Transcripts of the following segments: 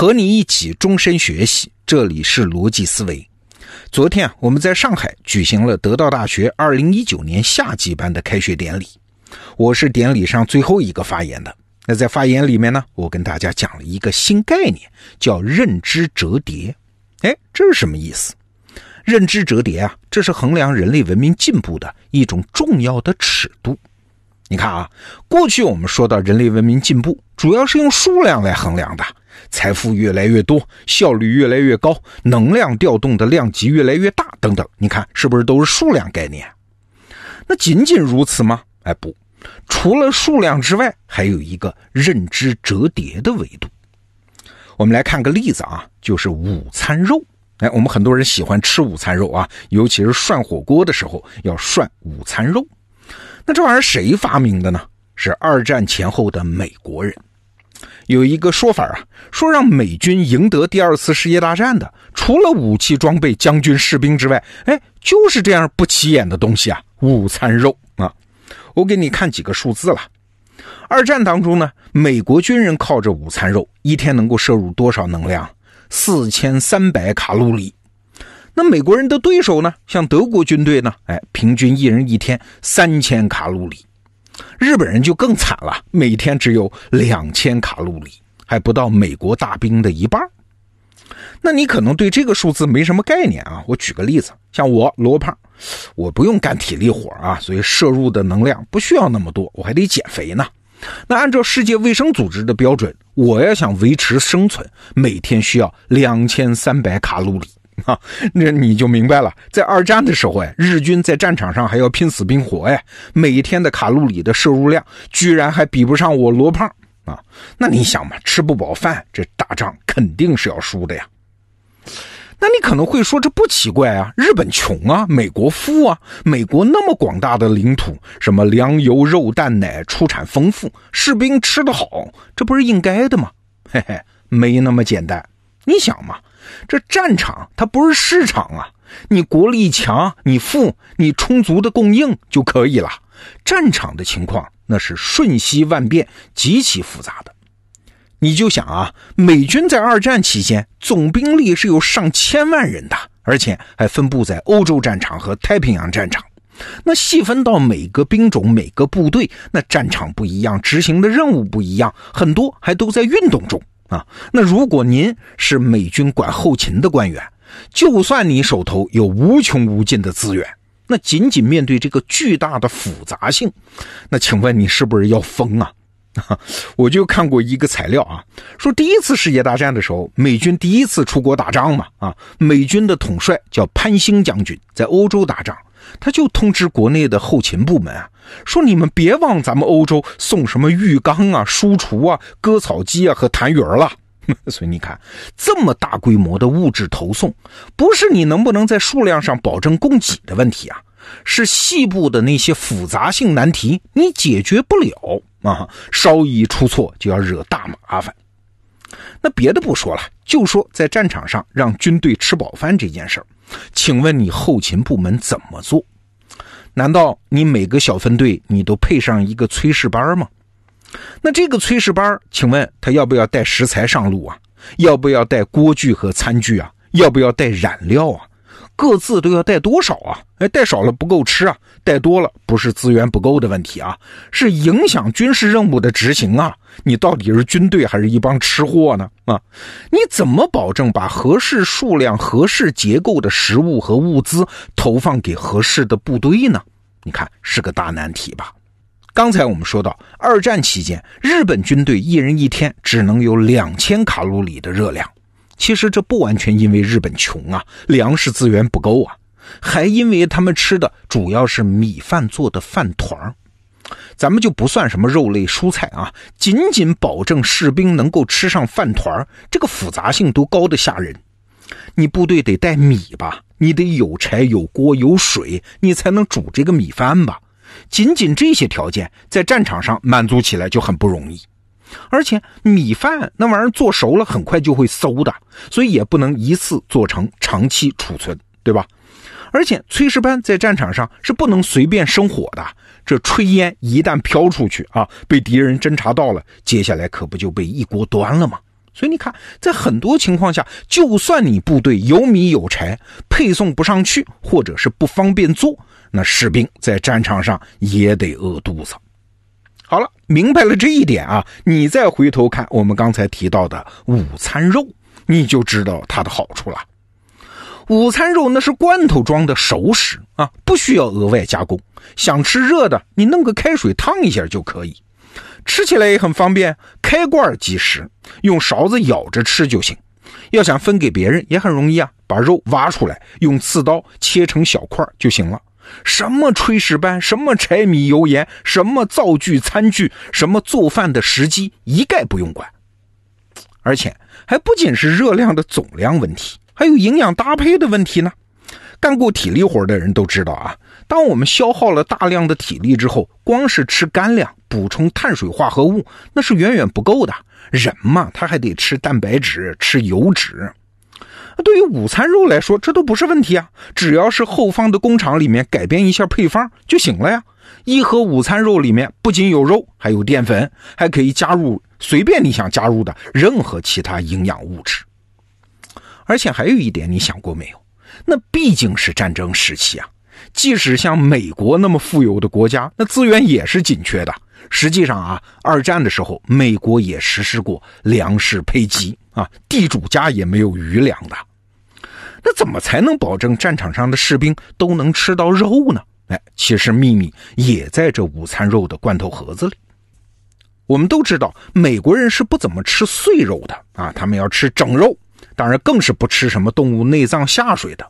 和你一起终身学习，这里是逻辑思维。昨天啊，我们在上海举行了得道大学二零一九年夏季班的开学典礼，我是典礼上最后一个发言的。那在发言里面呢，我跟大家讲了一个新概念，叫认知折叠。哎，这是什么意思？认知折叠啊，这是衡量人类文明进步的一种重要的尺度。你看啊，过去我们说到人类文明进步，主要是用数量来衡量的，财富越来越多，效率越来越高，能量调动的量级越来越大，等等。你看是不是都是数量概念？那仅仅如此吗？哎，不，除了数量之外，还有一个认知折叠的维度。我们来看个例子啊，就是午餐肉。哎，我们很多人喜欢吃午餐肉啊，尤其是涮火锅的时候要涮午餐肉。那这玩意儿谁发明的呢？是二战前后的美国人。有一个说法啊，说让美军赢得第二次世界大战的，除了武器装备、将军、士兵之外，哎，就是这样不起眼的东西啊，午餐肉啊。我给你看几个数字了。二战当中呢，美国军人靠着午餐肉，一天能够摄入多少能量？四千三百卡路里。那美国人的对手呢？像德国军队呢？哎，平均一人一天三千卡路里。日本人就更惨了，每天只有两千卡路里，还不到美国大兵的一半。那你可能对这个数字没什么概念啊。我举个例子，像我罗胖，我不用干体力活啊，所以摄入的能量不需要那么多，我还得减肥呢。那按照世界卫生组织的标准，我要想维持生存，每天需要两千三百卡路里。啊，那你就明白了，在二战的时候哎，日军在战场上还要拼死拼活哎，每天的卡路里的摄入量居然还比不上我罗胖啊！那你想嘛，吃不饱饭，这打仗肯定是要输的呀。那你可能会说，这不奇怪啊，日本穷啊，美国富啊，美国那么广大的领土，什么粮油肉蛋奶出产丰富，士兵吃得好，这不是应该的吗？嘿嘿，没那么简单。你想嘛。这战场它不是市场啊！你国力强，你富，你充足的供应就可以了。战场的情况那是瞬息万变，极其复杂的。你就想啊，美军在二战期间总兵力是有上千万人的，而且还分布在欧洲战场和太平洋战场。那细分到每个兵种、每个部队，那战场不一样，执行的任务不一样，很多还都在运动中。啊，那如果您是美军管后勤的官员，就算你手头有无穷无尽的资源，那仅仅面对这个巨大的复杂性，那请问你是不是要疯啊？我就看过一个材料啊，说第一次世界大战的时候，美军第一次出国打仗嘛，啊，美军的统帅叫潘兴将军，在欧洲打仗。他就通知国内的后勤部门啊，说你们别往咱们欧洲送什么浴缸啊、书橱啊、割草机啊和痰盂了。所以你看，这么大规模的物质投送，不是你能不能在数量上保证供给的问题啊，是细部的那些复杂性难题你解决不了啊，稍一出错就要惹大麻烦。那别的不说了，就说在战场上让军队吃饱饭这件事儿。请问你后勤部门怎么做？难道你每个小分队你都配上一个炊事班吗？那这个炊事班，请问他要不要带食材上路啊？要不要带锅具和餐具啊？要不要带染料啊？各自都要带多少啊？哎，带少了不够吃啊，带多了不是资源不够的问题啊，是影响军事任务的执行啊。你到底是军队还是一帮吃货呢？啊，你怎么保证把合适数量、合适结构的食物和物资投放给合适的部队呢？你看是个大难题吧？刚才我们说到，二战期间，日本军队一人一天只能有两千卡路里的热量。其实这不完全因为日本穷啊，粮食资源不够啊，还因为他们吃的主要是米饭做的饭团儿。咱们就不算什么肉类蔬菜啊，仅仅保证士兵能够吃上饭团儿，这个复杂性都高的吓人。你部队得带米吧，你得有柴有锅有水，你才能煮这个米饭吧。仅仅这些条件，在战场上满足起来就很不容易。而且米饭那玩意儿做熟了很快就会馊的，所以也不能一次做成长期储存，对吧？而且炊事班在战场上是不能随便生火的，这炊烟一旦飘出去啊，被敌人侦察到了，接下来可不就被一锅端了吗？所以你看，在很多情况下，就算你部队有米有柴，配送不上去，或者是不方便做，那士兵在战场上也得饿肚子。好了，明白了这一点啊，你再回头看我们刚才提到的午餐肉，你就知道它的好处了。午餐肉那是罐头装的熟食啊，不需要额外加工。想吃热的，你弄个开水烫一下就可以。吃起来也很方便，开罐即食，用勺子舀着吃就行。要想分给别人也很容易啊，把肉挖出来，用刺刀切成小块就行了。什么炊事班，什么柴米油盐，什么灶具餐具，什么做饭的时机，一概不用管。而且还不仅是热量的总量问题，还有营养搭配的问题呢。干过体力活的人都知道啊，当我们消耗了大量的体力之后，光是吃干粮补充碳水化合物，那是远远不够的。人嘛，他还得吃蛋白质，吃油脂。对于午餐肉来说，这都不是问题啊！只要是后方的工厂里面改变一下配方就行了呀。一盒午餐肉里面不仅有肉，还有淀粉，还可以加入随便你想加入的任何其他营养物质。而且还有一点，你想过没有？那毕竟是战争时期啊，即使像美国那么富有的国家，那资源也是紧缺的。实际上啊，二战的时候，美国也实施过粮食配给啊，地主家也没有余粮的。那怎么才能保证战场上的士兵都能吃到肉呢？哎，其实秘密也在这午餐肉的罐头盒子里。我们都知道，美国人是不怎么吃碎肉的啊，他们要吃整肉，当然更是不吃什么动物内脏下水的。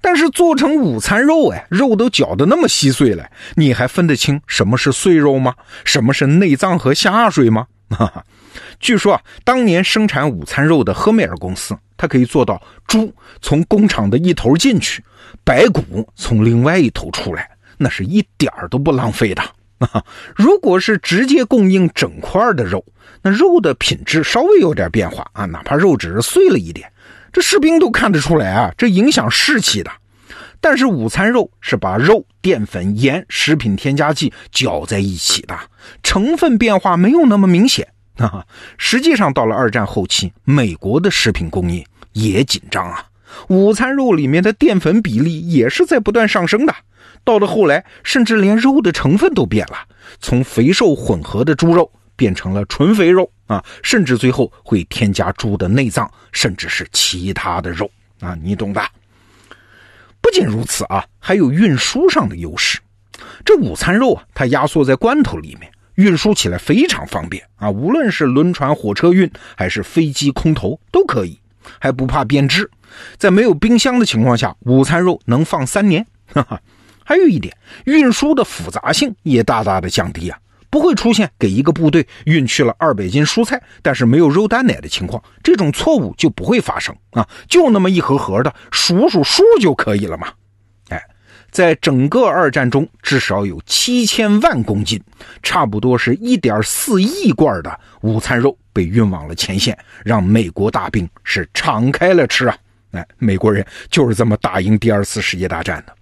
但是做成午餐肉，哎，肉都搅得那么稀碎了，你还分得清什么是碎肉吗？什么是内脏和下水吗？哈哈。据说啊，当年生产午餐肉的赫梅尔公司，它可以做到猪从工厂的一头进去，白骨从另外一头出来，那是一点儿都不浪费的。啊，如果是直接供应整块的肉，那肉的品质稍微有点变化啊，哪怕肉只是碎了一点，这士兵都看得出来啊，这影响士气的。但是午餐肉是把肉、淀粉、盐、食品添加剂搅在一起的，成分变化没有那么明显。啊，实际上到了二战后期，美国的食品供应也紧张啊。午餐肉里面的淀粉比例也是在不断上升的。到了后来，甚至连肉的成分都变了，从肥瘦混合的猪肉变成了纯肥肉啊，甚至最后会添加猪的内脏，甚至是其他的肉啊，你懂的。不仅如此啊，还有运输上的优势。这午餐肉啊，它压缩在罐头里面。运输起来非常方便啊，无论是轮船、火车运，还是飞机、空投都可以，还不怕变质。在没有冰箱的情况下，午餐肉能放三年。哈哈，还有一点，运输的复杂性也大大的降低啊，不会出现给一个部队运去了二百斤蔬菜，但是没有肉蛋奶的情况，这种错误就不会发生啊，就那么一盒盒的，数数数就可以了嘛。在整个二战中，至少有七千万公斤，差不多是一点四亿罐的午餐肉被运往了前线，让美国大兵是敞开了吃啊！哎，美国人就是这么打赢第二次世界大战的。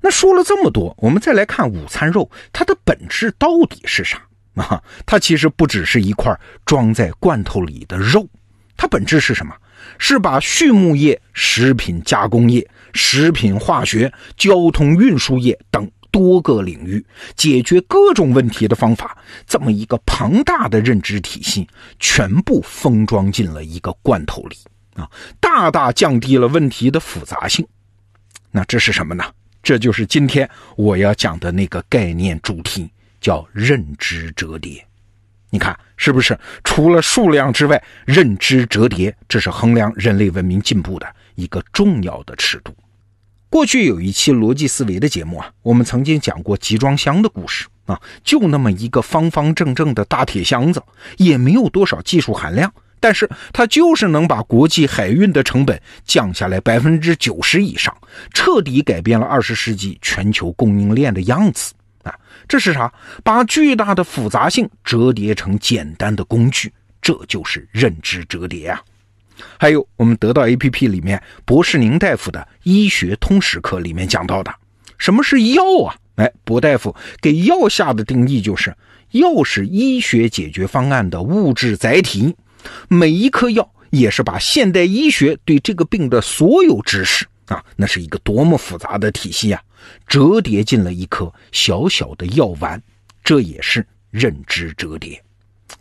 那说了这么多，我们再来看午餐肉，它的本质到底是啥 啊？它其实不只是一块装在罐头里的肉，它本质是什么？是把畜牧业、食品加工业。食品化学、交通运输业等多个领域解决各种问题的方法，这么一个庞大的认知体系，全部封装进了一个罐头里啊，大大降低了问题的复杂性。那这是什么呢？这就是今天我要讲的那个概念主题，叫认知折叠。你看是不是？除了数量之外，认知折叠这是衡量人类文明进步的一个重要的尺度。过去有一期逻辑思维的节目啊，我们曾经讲过集装箱的故事啊，就那么一个方方正正的大铁箱子，也没有多少技术含量，但是它就是能把国际海运的成本降下来百分之九十以上，彻底改变了二十世纪全球供应链的样子！这是啥？把巨大的复杂性折叠成简单的工具，这就是认知折叠啊！还有我们得到 A P P 里面博士宁大夫的医学通识课里面讲到的，什么是药啊？哎，博大夫给药下的定义就是：药是医学解决方案的物质载体，每一颗药也是把现代医学对这个病的所有知识啊，那是一个多么复杂的体系啊，折叠进了一颗小小的药丸，这也是认知折叠。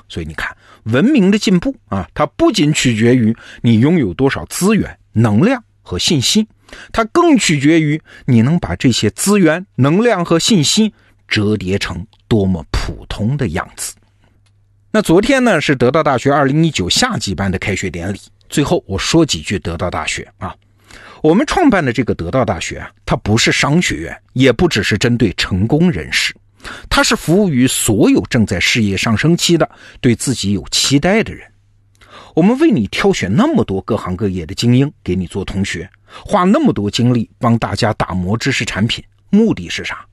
所以你看，文明的进步啊，它不仅取决于你拥有多少资源、能量和信息，它更取决于你能把这些资源、能量和信息折叠成多么普通的样子。那昨天呢是得到大学2019夏季班的开学典礼。最后我说几句得到大学啊，我们创办的这个得到大学啊，它不是商学院，也不只是针对成功人士，它是服务于所有正在事业上升期的、对自己有期待的人。我们为你挑选那么多各行各业的精英给你做同学，花那么多精力帮大家打磨知识产品，目的是啥？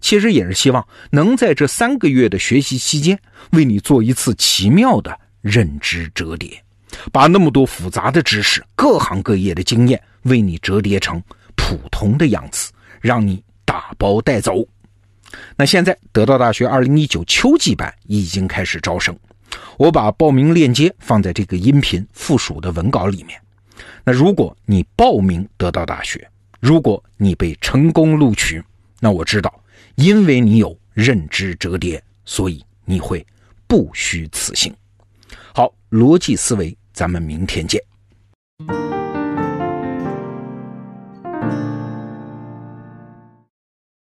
其实也是希望能在这三个月的学习期间，为你做一次奇妙的认知折叠，把那么多复杂的知识、各行各业的经验为你折叠成普通的样子，让你打包带走。那现在得到大学二零一九秋季班已经开始招生，我把报名链接放在这个音频附属的文稿里面。那如果你报名得到大学，如果你被成功录取，那我知道。因为你有认知折叠，所以你会不虚此行。好，逻辑思维，咱们明天见。